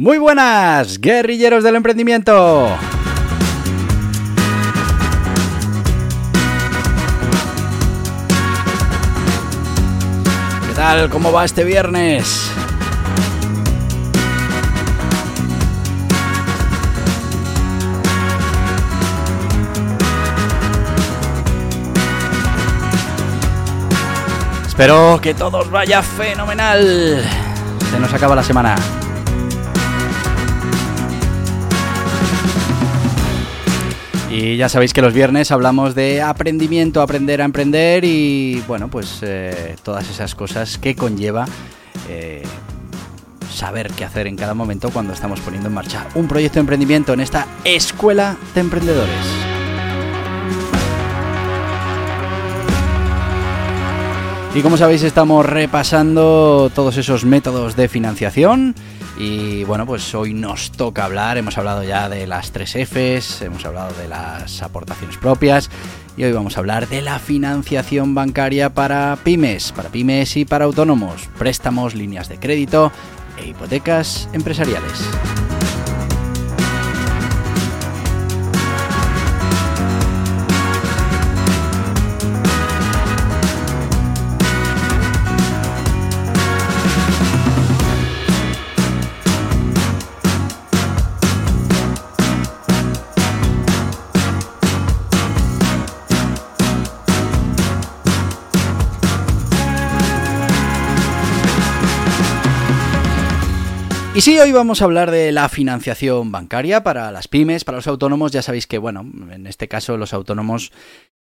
Muy buenas, guerrilleros del emprendimiento. ¿Qué tal? ¿Cómo va este viernes? Espero que todos vaya fenomenal. Se nos acaba la semana. Y ya sabéis que los viernes hablamos de aprendimiento, aprender a emprender y bueno, pues eh, todas esas cosas que conlleva eh, saber qué hacer en cada momento cuando estamos poniendo en marcha un proyecto de emprendimiento en esta escuela de emprendedores. Y como sabéis estamos repasando todos esos métodos de financiación y bueno, pues hoy nos toca hablar, hemos hablado ya de las tres Fs, hemos hablado de las aportaciones propias y hoy vamos a hablar de la financiación bancaria para pymes, para pymes y para autónomos, préstamos, líneas de crédito e hipotecas empresariales. Y sí, hoy vamos a hablar de la financiación bancaria para las pymes, para los autónomos. Ya sabéis que, bueno, en este caso los autónomos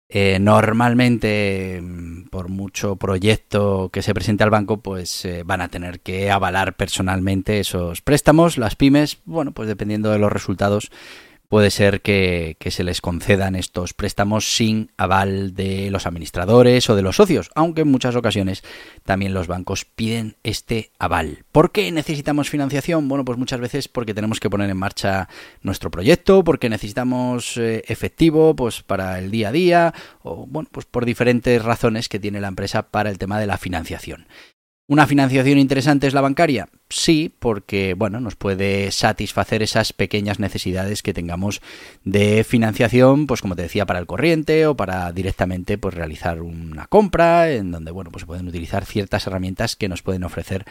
eh, normalmente, mm, por mucho proyecto que se presente al banco, pues eh, van a tener que avalar personalmente esos préstamos. Las pymes, bueno, pues dependiendo de los resultados, puede ser que, se les concedan estos préstamos sin aval de los administradores o de los socios, aunque en muchas ocasiones también los bancos piden este aval. ¿Por qué necesitamos financiación? Bueno, pues muchas veces porque tenemos que poner en marcha nuestro proyecto, porque necesitamos eh, efectivo pues para el día a día o bueno, pues por diferentes razones que tiene la empresa para el tema de la financiación. ¿Una financiación interesante es la bancaria? Sí, porque bueno, nos puede satisfacer esas pequeñas necesidades que tengamos de financiación, pues como te decía, para el corriente o para directamente pues realizar una compra, en donde bueno, pues se pueden utilizar ciertas herramientas que nos pueden ofrecer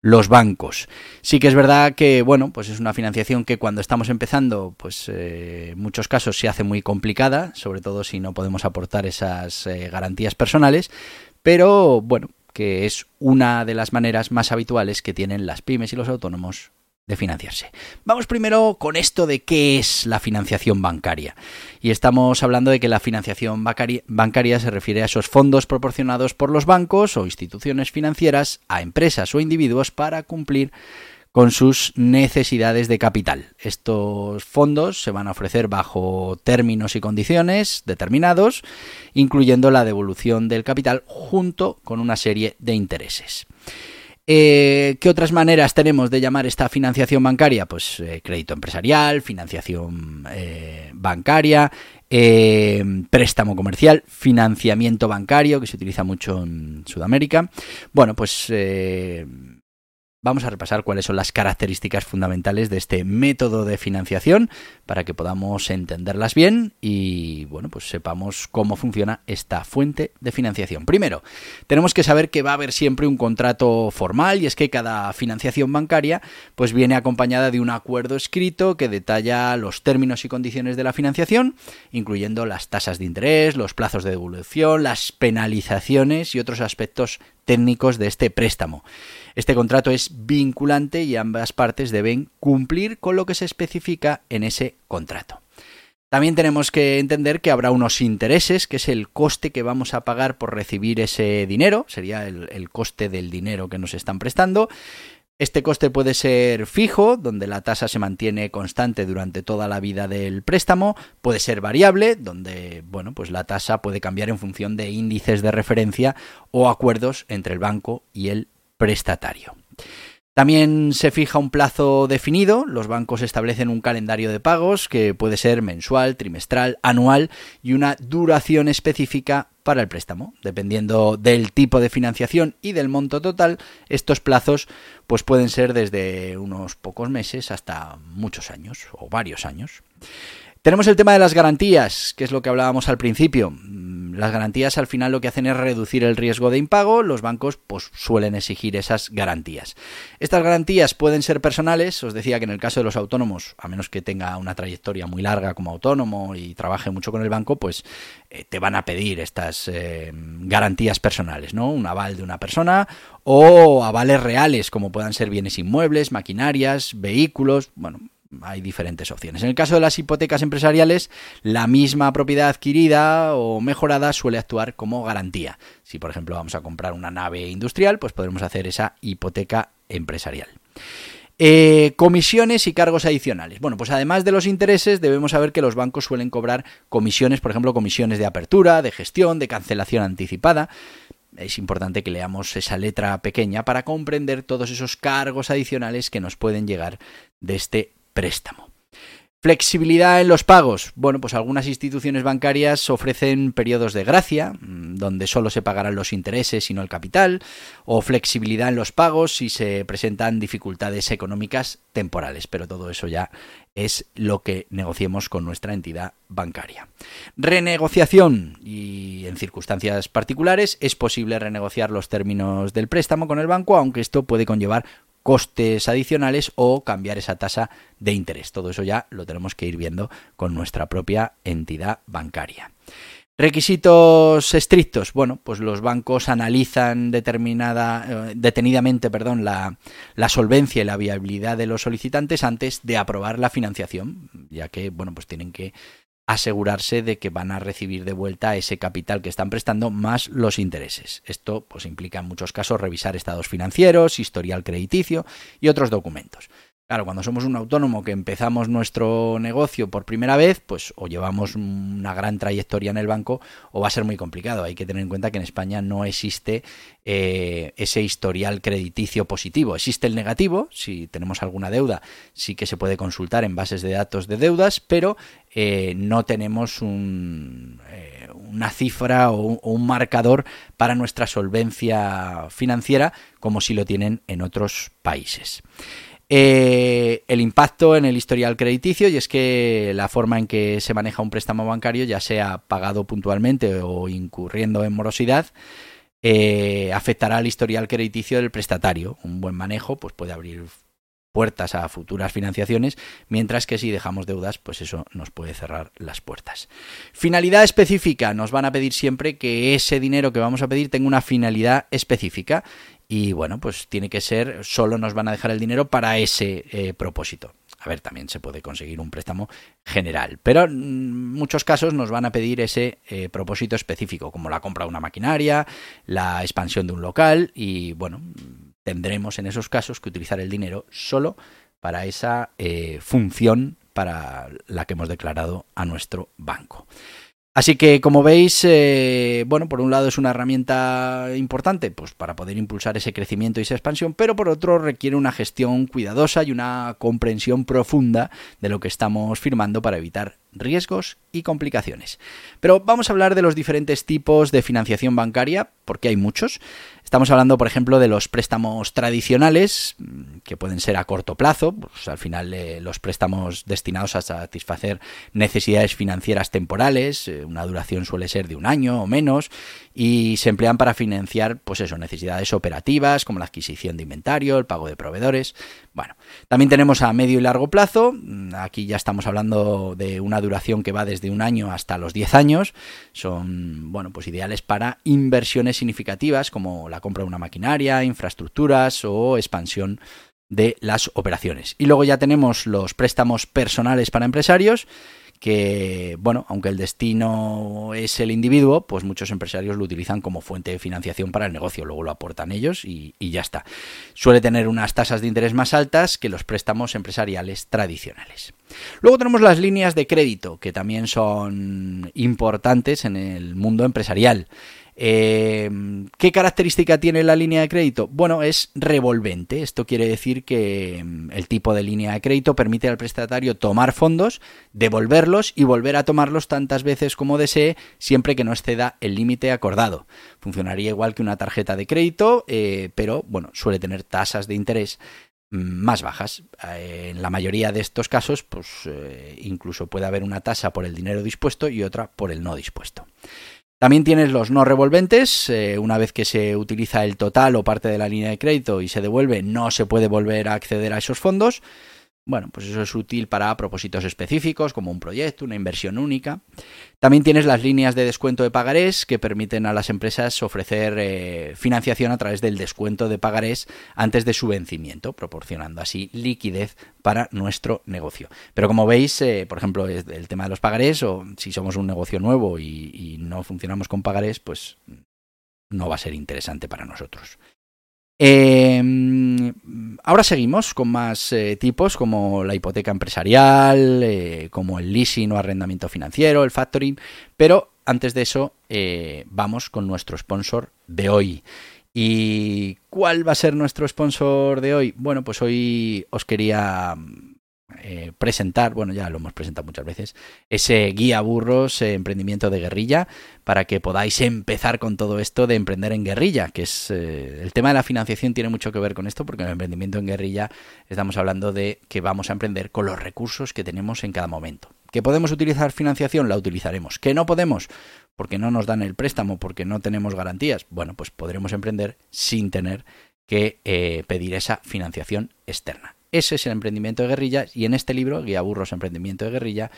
los bancos. Sí que es verdad que, bueno, pues es una financiación que cuando estamos empezando, pues eh, en muchos casos se hace muy complicada, sobre todo si no podemos aportar esas eh, garantías personales, pero bueno, que es una de las maneras más habituales que tienen las pymes y los autónomos de financiarse. Vamos primero con esto de qué es la financiación bancaria. Y estamos hablando de que la financiación bancaria se refiere a esos fondos proporcionados por los bancos o instituciones financieras a empresas o individuos para cumplir con sus necesidades de capital. Estos fondos se van a ofrecer bajo términos y condiciones determinados, incluyendo la devolución del capital junto con una serie de intereses. Eh, ¿Qué otras maneras tenemos de llamar esta financiación bancaria? Pues eh, crédito empresarial, financiación eh, bancaria, préstamo comercial, financiamiento bancario, que se utiliza mucho en Sudamérica. Bueno, pues Vamos a repasar cuáles son las características fundamentales de este método de financiación para que podamos entenderlas bien y bueno, pues sepamos cómo funciona esta fuente de financiación. Primero, tenemos que saber que va a haber siempre un contrato formal y es que cada financiación bancaria pues viene acompañada de un acuerdo escrito que detalla los términos y condiciones de la financiación, incluyendo las tasas de interés, los plazos de devolución, las penalizaciones y otros aspectos técnicos de este préstamo. Este contrato es vinculante y ambas partes deben cumplir con lo que se especifica en ese contrato. También tenemos que entender que habrá unos intereses, que es el coste que vamos a pagar por recibir ese dinero, sería el, coste del dinero que nos están prestando. Este coste puede ser fijo, donde la tasa se mantiene constante durante toda la vida del préstamo, puede ser variable, donde bueno, pues la tasa puede cambiar en función de índices de referencia o acuerdos entre el banco y el prestatario. También se fija un plazo definido, los bancos establecen un calendario de pagos que puede ser mensual, trimestral, anual y una duración específica para el préstamo. Dependiendo del tipo de financiación y del monto total, estos plazos pues pueden ser desde unos pocos meses hasta muchos años o varios años. Tenemos el tema de las garantías, que es lo que hablábamos al principio. Las garantías al final lo que hacen es reducir el riesgo de impago, los bancos pues suelen exigir esas garantías. Estas garantías pueden ser personales, os decía que en el caso de los autónomos, a menos que tenga una trayectoria muy larga como autónomo y trabaje mucho con el banco, pues eh, te van a pedir estas eh, garantías personales, ¿no? Un aval de una persona o avales reales como puedan ser bienes inmuebles, maquinarias, vehículos, bueno, hay diferentes opciones. En el caso de las hipotecas empresariales, la misma propiedad adquirida o mejorada suele actuar como garantía. Si, por ejemplo, vamos a comprar una nave industrial, pues podremos hacer esa hipoteca empresarial. Eh, comisiones y cargos adicionales. Bueno, pues además de los intereses, debemos saber que los bancos suelen cobrar comisiones, por ejemplo, comisiones de apertura, de gestión, de cancelación anticipada. Es importante que leamos esa letra pequeña para comprender todos esos cargos adicionales que nos pueden llegar de este préstamo. Flexibilidad en los pagos. Bueno, pues algunas instituciones bancarias ofrecen periodos de gracia, mm, donde solo se pagarán los intereses y no el capital, o flexibilidad en los pagos si se presentan dificultades económicas temporales, pero todo eso ya es lo que negociemos con nuestra entidad bancaria. Renegociación y en circunstancias particulares es posible renegociar los términos del préstamo con el banco, aunque esto puede conllevar costes adicionales o cambiar esa tasa de interés. Todo eso ya lo tenemos que ir viendo con nuestra propia entidad bancaria. Requisitos estrictos. Bueno, pues los bancos analizan determinada, eh, detenidamente perdón, la, la, solvencia y la viabilidad de los solicitantes antes de aprobar la financiación, ya que bueno, pues tienen que asegurarse de que van a recibir de vuelta ese capital que están prestando más los intereses. Esto pues implica en muchos casos revisar estados financieros, historial crediticio y otros documentos. Claro, cuando somos un autónomo que empezamos nuestro negocio por primera vez, pues o llevamos una gran trayectoria en el banco o va a ser muy complicado. Hay que tener en cuenta que en España no existe eh, ese historial crediticio positivo. Existe el negativo, si tenemos alguna deuda, sí que se puede consultar en bases de datos de deudas, pero eh, no tenemos eh, una cifra o un marcador para nuestra solvencia financiera como si lo tienen en otros países. Eh, el impacto en el historial crediticio y es que la forma en que se maneja un préstamo bancario, ya sea pagado puntualmente o incurriendo en morosidad, eh, afectará al historial crediticio del prestatario. Un buen manejo pues puede abrir puertas a futuras financiaciones, mientras que si dejamos deudas, pues eso nos puede cerrar las puertas. Finalidad específica, nos van a pedir siempre que ese dinero que vamos a pedir tenga una finalidad específica y bueno, pues tiene que ser, solo nos van a dejar el dinero para ese eh, propósito. A ver, también se puede conseguir un préstamo general, pero en muchos casos nos van a pedir ese eh, propósito específico, como la compra de una maquinaria, la expansión de un local y bueno, tendremos en esos casos que utilizar el dinero solo para esa eh, función para la que hemos declarado a nuestro banco. Así que, como veis, eh, bueno, por un lado es una herramienta importante, pues para poder impulsar ese crecimiento y esa expansión, pero por otro requiere una gestión cuidadosa y una comprensión profunda de lo que estamos firmando para evitar riesgos y complicaciones. Pero vamos a hablar de los diferentes tipos de financiación bancaria, porque hay muchos. Estamos hablando, por ejemplo, de los préstamos tradicionales, mm, que pueden ser a corto plazo, pues al final eh, los préstamos destinados a satisfacer necesidades financieras temporales, eh, una duración suele ser de un año o menos, y se emplean para financiar, pues eso, necesidades operativas, como la adquisición de inventario, el pago de proveedores. Bueno, también tenemos a medio y largo plazo, mm, aquí ya estamos hablando de una duración que va desde un año hasta los 10 años, son, bueno, pues ideales para inversiones significativas como la compra de una maquinaria, infraestructuras o expansión de las operaciones. Y luego ya tenemos los préstamos personales para empresarios, que, bueno, aunque el destino es el individuo, pues muchos empresarios lo utilizan como fuente de financiación para el negocio, luego lo aportan ellos y, ya está. Suele tener unas tasas de interés más altas que los préstamos empresariales tradicionales. Luego tenemos las líneas de crédito, que también son importantes en el mundo empresarial. Eh, ¿Qué característica tiene la línea de crédito? Bueno, es revolvente. Esto quiere decir que mm, el tipo de línea de crédito permite al prestatario tomar fondos, devolverlos y volver a tomarlos tantas veces como desee, siempre que no exceda el límite acordado. Funcionaría igual que una tarjeta de crédito, eh, pero bueno, suele tener tasas de interés mm, más bajas. Eh, en la mayoría de estos casos, pues incluso puede haber una tasa por el dinero dispuesto y otra por el no dispuesto. También tienes los no revolventes, eh, una vez que se utiliza el total o parte de la línea de crédito y se devuelve, no se puede volver a acceder a esos fondos. Bueno, pues eso es útil para propósitos específicos, como un proyecto, una inversión única. También tienes las líneas de descuento de pagarés que permiten a las empresas ofrecer eh, financiación a través del descuento de pagarés antes de su vencimiento, proporcionando así liquidez para nuestro negocio. Pero como veis, eh, por ejemplo, el tema de los pagarés, o si somos un negocio nuevo y no funcionamos con pagarés, pues no va a ser interesante para nosotros. Eh, ahora seguimos con más eh, tipos como la hipoteca empresarial, eh, como el leasing o arrendamiento financiero, el factoring, pero antes de eso eh, vamos con nuestro sponsor de hoy. ¿Y cuál va a ser nuestro sponsor de hoy? Bueno, pues hoy os quería eh, presentar, bueno, ya lo hemos presentado muchas veces, ese guía burros eh, emprendimiento de guerrilla para que podáis empezar con todo esto de emprender en guerrilla, que es eh, el tema de la financiación tiene mucho que ver con esto porque en el emprendimiento en guerrilla estamos hablando de que vamos a emprender con los recursos que tenemos en cada momento. ¿Que podemos utilizar financiación? La utilizaremos. ¿Que no podemos? Porque no nos dan el préstamo, porque no tenemos garantías. Bueno, pues podremos emprender sin tener que pedir esa financiación externa. Ese es el emprendimiento de guerrilla y en este libro, Guía Burros Emprendimiento de Guerrilla,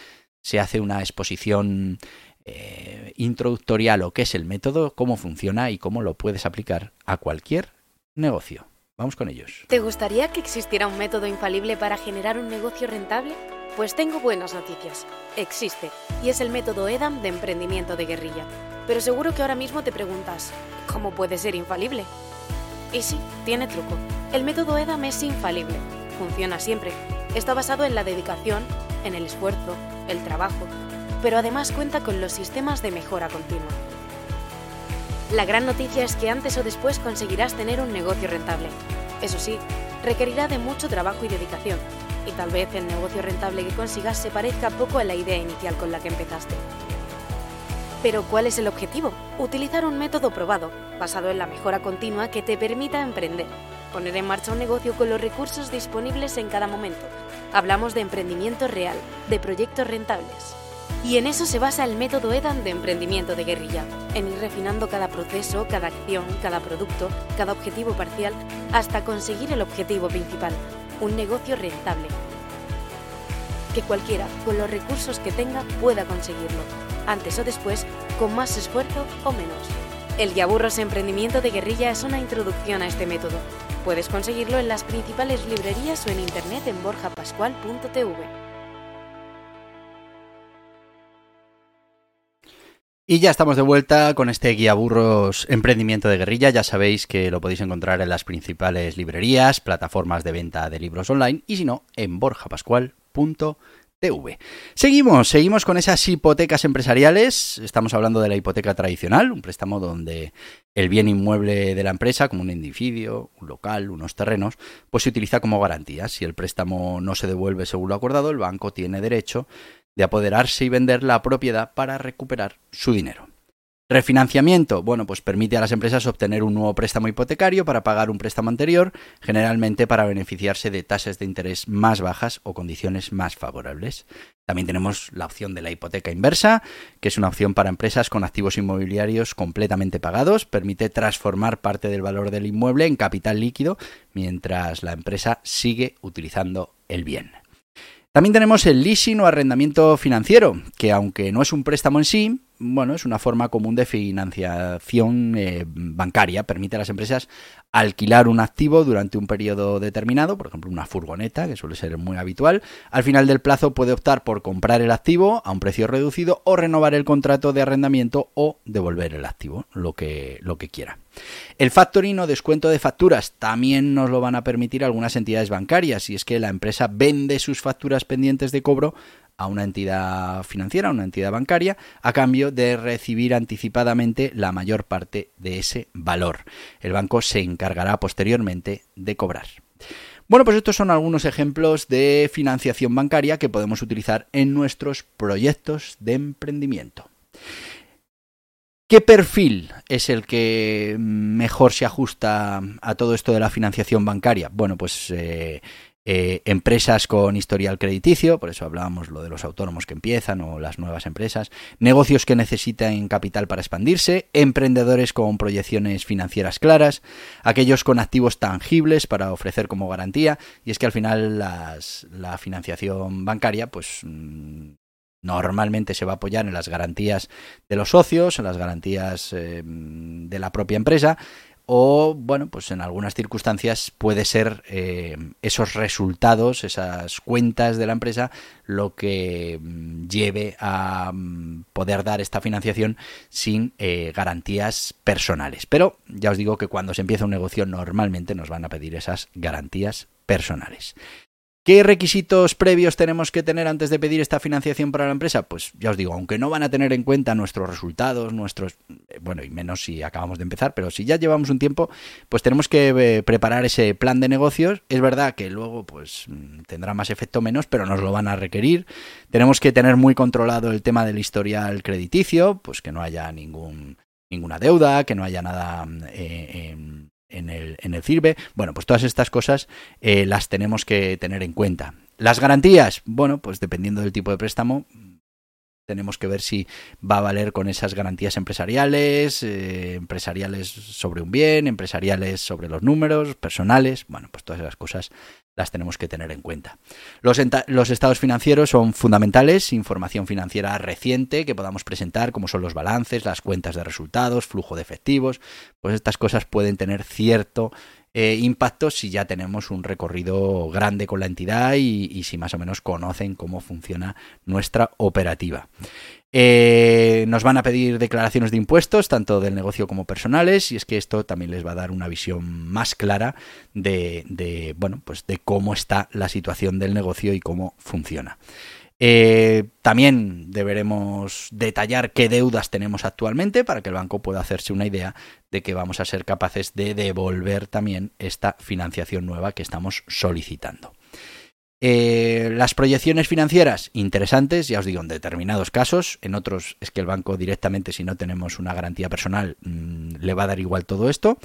se hace una exposición eh, introductoria a lo que es el método, cómo funciona y cómo lo puedes aplicar a cualquier negocio. Vamos con ellos. ¿Te gustaría que existiera un método infalible para generar un negocio rentable? Pues tengo buenas noticias. Existe, y es el método EDAM de emprendimiento de guerrilla. Pero seguro que ahora mismo te preguntas, ¿cómo puede ser infalible? Y sí, tiene truco. El método EDAM es infalible funciona siempre. Está basado en la dedicación, en el esfuerzo, el trabajo, pero además cuenta con los sistemas de mejora continua. La gran noticia es que antes o después conseguirás tener un negocio rentable. Eso sí, requerirá de mucho trabajo y dedicación, y tal vez el negocio rentable que consigas se parezca poco a la idea inicial con la que empezaste. Pero ¿cuál es el objetivo? Utilizar un método probado, basado en la mejora continua que te permita emprender poner en marcha un negocio con los recursos disponibles en cada momento. Hablamos de emprendimiento real, de proyectos rentables. Y en eso se basa el método EDAN de emprendimiento de guerrilla, en ir refinando cada proceso, cada acción, cada producto, cada objetivo parcial, hasta conseguir el objetivo principal, un negocio rentable. Que cualquiera, con los recursos que tenga, pueda conseguirlo, antes o después, con más esfuerzo o menos. El Yaburros Emprendimiento de Guerrilla es una introducción a este método, Puedes conseguirlo en las principales librerías o en internet en borjapascual.tv. Y ya estamos de vuelta con este guía burros emprendimiento de guerrilla. Ya sabéis que lo podéis encontrar en las principales librerías, plataformas de venta de libros online y si no, en borjapascual.tv. TV. Seguimos, seguimos con esas hipotecas empresariales. Estamos hablando de la hipoteca tradicional, un préstamo donde el bien inmueble de la empresa, como un edificio, un local, unos terrenos, pues se utiliza como garantía. Si el préstamo no se devuelve según lo acordado, el banco tiene derecho de apoderarse y vender la propiedad para recuperar su dinero. Refinanciamiento, bueno, pues permite a las empresas obtener un nuevo préstamo hipotecario para pagar un préstamo anterior, generalmente para beneficiarse de tasas de interés más bajas o condiciones más favorables. También tenemos la opción de la hipoteca inversa, que es una opción para empresas con activos inmobiliarios completamente pagados, permite transformar parte del valor del inmueble en capital líquido mientras la empresa sigue utilizando el bien. También tenemos el leasing o arrendamiento financiero, que aunque no es un préstamo en sí, bueno, es una forma común de financiación eh, bancaria. Permite a las empresas alquilar un activo durante un periodo determinado, por ejemplo, una furgoneta, que suele ser muy habitual. Al final del plazo puede optar por comprar el activo a un precio reducido o renovar el contrato de arrendamiento o devolver el activo, lo que, lo que quiera. El factoring o descuento de facturas también nos lo van a permitir algunas entidades bancarias, y es que la empresa vende sus facturas pendientes de cobro a una entidad financiera, a una entidad bancaria, a cambio de recibir anticipadamente la mayor parte de ese valor. El banco se encargará posteriormente de cobrar. Bueno, pues estos son algunos ejemplos de financiación bancaria que podemos utilizar en nuestros proyectos de emprendimiento. ¿Qué perfil es el que mejor se ajusta a todo esto de la financiación bancaria? Bueno, pues eh, eh, empresas con historial crediticio, por eso hablábamos lo de los autónomos que empiezan o las nuevas empresas, negocios que necesitan capital para expandirse, emprendedores con proyecciones financieras claras, aquellos con activos tangibles para ofrecer como garantía, y es que al final la financiación bancaria, pues mm, normalmente se va a apoyar en las garantías de los socios, en las garantías eh, de la propia empresa, o bueno, pues en algunas circunstancias puede ser eh, esos resultados, esas cuentas de la empresa, lo que mm, lleve a mm, poder dar esta financiación sin eh, garantías personales. Pero ya os digo que cuando se empieza un negocio normalmente nos van a pedir esas garantías personales. ¿Qué requisitos previos tenemos que tener antes de pedir esta financiación para la empresa? Pues ya os digo, aunque no van a tener en cuenta nuestros resultados, nuestros, eh, bueno, y menos si acabamos de empezar, pero si ya llevamos un tiempo, pues tenemos que eh, preparar ese plan de negocios. Es verdad que luego, pues mm, tendrá más efecto menos, pero nos lo van a requerir. Tenemos que tener muy controlado el tema del historial crediticio, pues que no haya ningún ninguna deuda, que no haya nada eh, en el, en el CIRBE. Bueno, pues todas estas cosas eh, las tenemos que tener en cuenta. Las garantías, bueno, pues dependiendo del tipo de préstamo, tenemos que ver si va a valer con esas garantías empresariales, eh, empresariales sobre un bien, empresariales sobre los números, personales, bueno, pues todas esas cosas las tenemos que tener en cuenta. Los, estados financieros son fundamentales, información financiera reciente que podamos presentar, como son los balances, las cuentas de resultados, flujo de efectivos, pues estas cosas pueden tener cierto eh, impactos si ya tenemos un recorrido grande con la entidad y, si más o menos conocen cómo funciona nuestra operativa. Eh, nos van a pedir declaraciones de impuestos, tanto del negocio como personales, y es que esto también les va a dar una visión más clara de, bueno, pues de cómo está la situación del negocio y cómo funciona. Eh, también deberemos detallar qué deudas tenemos actualmente para que el banco pueda hacerse una idea de que vamos a ser capaces de devolver también esta financiación nueva que estamos solicitando. Eh, las proyecciones financieras, interesantes, ya os digo, en determinados casos, en otros es que el banco directamente, si no tenemos una garantía personal, mm, le va a dar igual todo esto.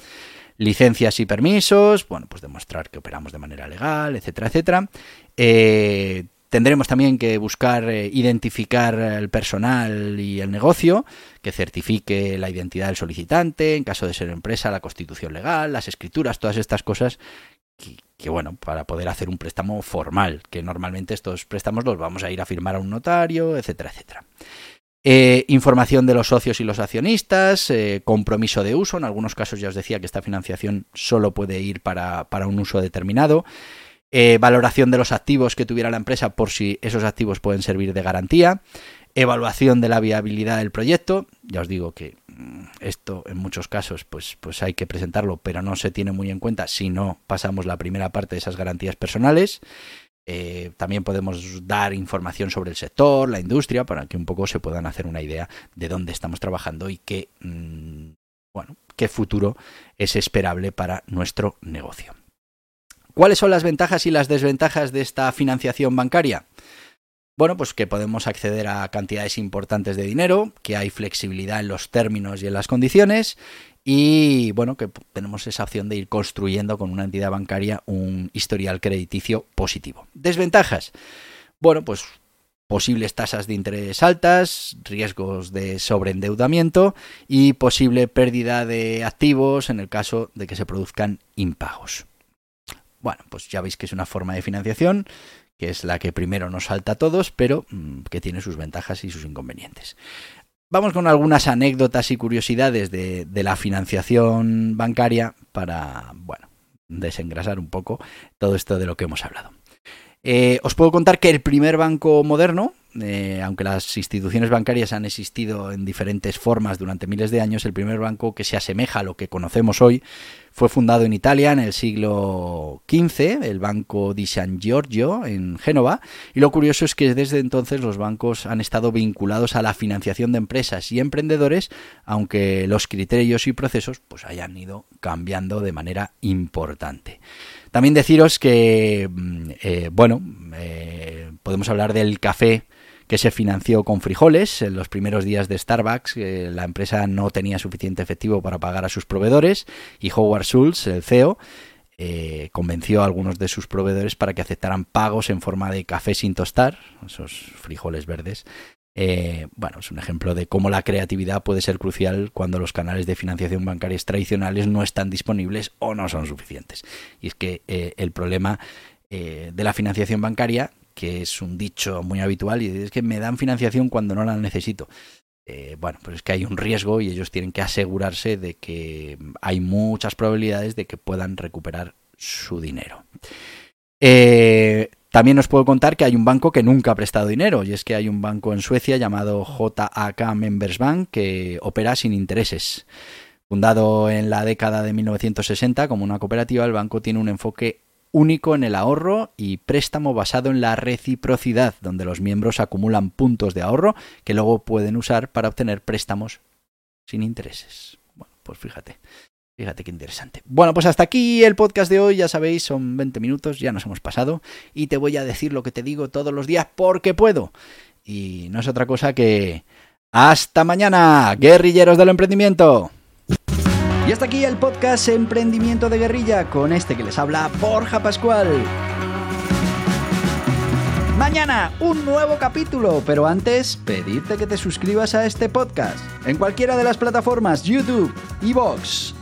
Licencias y permisos, bueno, pues demostrar que operamos de manera legal, etcétera, etcétera. Eh, Tendremos también que buscar eh, identificar el personal y el negocio, que certifique la identidad del solicitante, en caso de ser empresa, la constitución legal, las escrituras, todas estas cosas que, bueno, para poder hacer un préstamo formal, que normalmente estos préstamos los vamos a ir a firmar a un notario, etcétera, etcétera. Eh, información de los socios y los accionistas, eh, compromiso de uso, en algunos casos ya os decía que esta financiación solo puede ir para, para un uso determinado. Eh, valoración de los activos que tuviera la empresa por si esos activos pueden servir de garantía, evaluación de la viabilidad del proyecto, ya os digo que mm, esto en muchos casos pues, pues hay que presentarlo, pero no se tiene muy en cuenta si no pasamos la primera parte de esas garantías personales. Eh, también podemos dar información sobre el sector, la industria, para que un poco se puedan hacer una idea de dónde estamos trabajando y qué, mm, bueno, qué futuro es esperable para nuestro negocio. ¿Cuáles son las ventajas y las desventajas de esta financiación bancaria? Bueno, pues que podemos acceder a cantidades importantes de dinero, que hay flexibilidad en los términos y en las condiciones y bueno, que tenemos esa opción de ir construyendo con una entidad bancaria un historial crediticio positivo. Desventajas. Bueno, pues posibles tasas de interés altas, riesgos de sobreendeudamiento y posible pérdida de activos en el caso de que se produzcan impagos. Bueno, pues ya veis que es una forma de financiación que es la que primero nos salta a todos, pero mm, que tiene sus ventajas y sus inconvenientes. Vamos con algunas anécdotas y curiosidades de, de la financiación bancaria para, bueno, desengrasar un poco todo esto de lo que hemos hablado. Eh, os puedo contar que el primer banco moderno, eh, aunque las instituciones bancarias han existido en diferentes formas durante miles de años, el primer banco que se asemeja a lo que conocemos hoy fue fundado en Italia en el siglo XV, el Banco di San Giorgio en Génova, y lo curioso es que desde entonces los bancos han estado vinculados a la financiación de empresas y emprendedores, aunque los criterios y procesos pues hayan ido cambiando de manera importante. También deciros que, mm, eh, bueno, eh, podemos hablar del café que se financió con frijoles. En los primeros días de Starbucks eh, la empresa no tenía suficiente efectivo para pagar a sus proveedores y Howard Schultz, el CEO, convenció a algunos de sus proveedores para que aceptaran pagos en forma de café sin tostar, esos frijoles verdes. Eh, bueno, es un ejemplo de cómo la creatividad puede ser crucial cuando los canales de financiación bancarias tradicionales no están disponibles o no son suficientes. Y es que el problema de la financiación bancaria que es un dicho muy habitual y es que me dan financiación cuando no la necesito. Eh, bueno, pues es que hay un riesgo y ellos tienen que asegurarse de que hay muchas probabilidades de que puedan recuperar su dinero. Eh, también os puedo contar que hay un banco que nunca ha prestado dinero y es que hay un banco en Suecia llamado JAK Members Bank que opera sin intereses. Fundado en la década de 1960 como una cooperativa, el banco tiene un enfoque único en el ahorro y préstamo basado en la reciprocidad, donde los miembros acumulan puntos de ahorro que luego pueden usar para obtener préstamos sin intereses. Bueno, pues fíjate. Fíjate qué interesante. Bueno, pues hasta aquí el podcast de hoy, ya sabéis, son 20 minutos, ya nos hemos pasado y te voy a decir lo que te digo todos los días porque puedo. Y no es otra cosa que... Hasta mañana, guerrilleros del emprendimiento. Y hasta aquí el podcast Emprendimiento de Guerrilla con este que les habla Borja Pascual. Mañana un nuevo capítulo, pero antes pedirte que te suscribas a este podcast en cualquiera de las plataformas YouTube, Evox,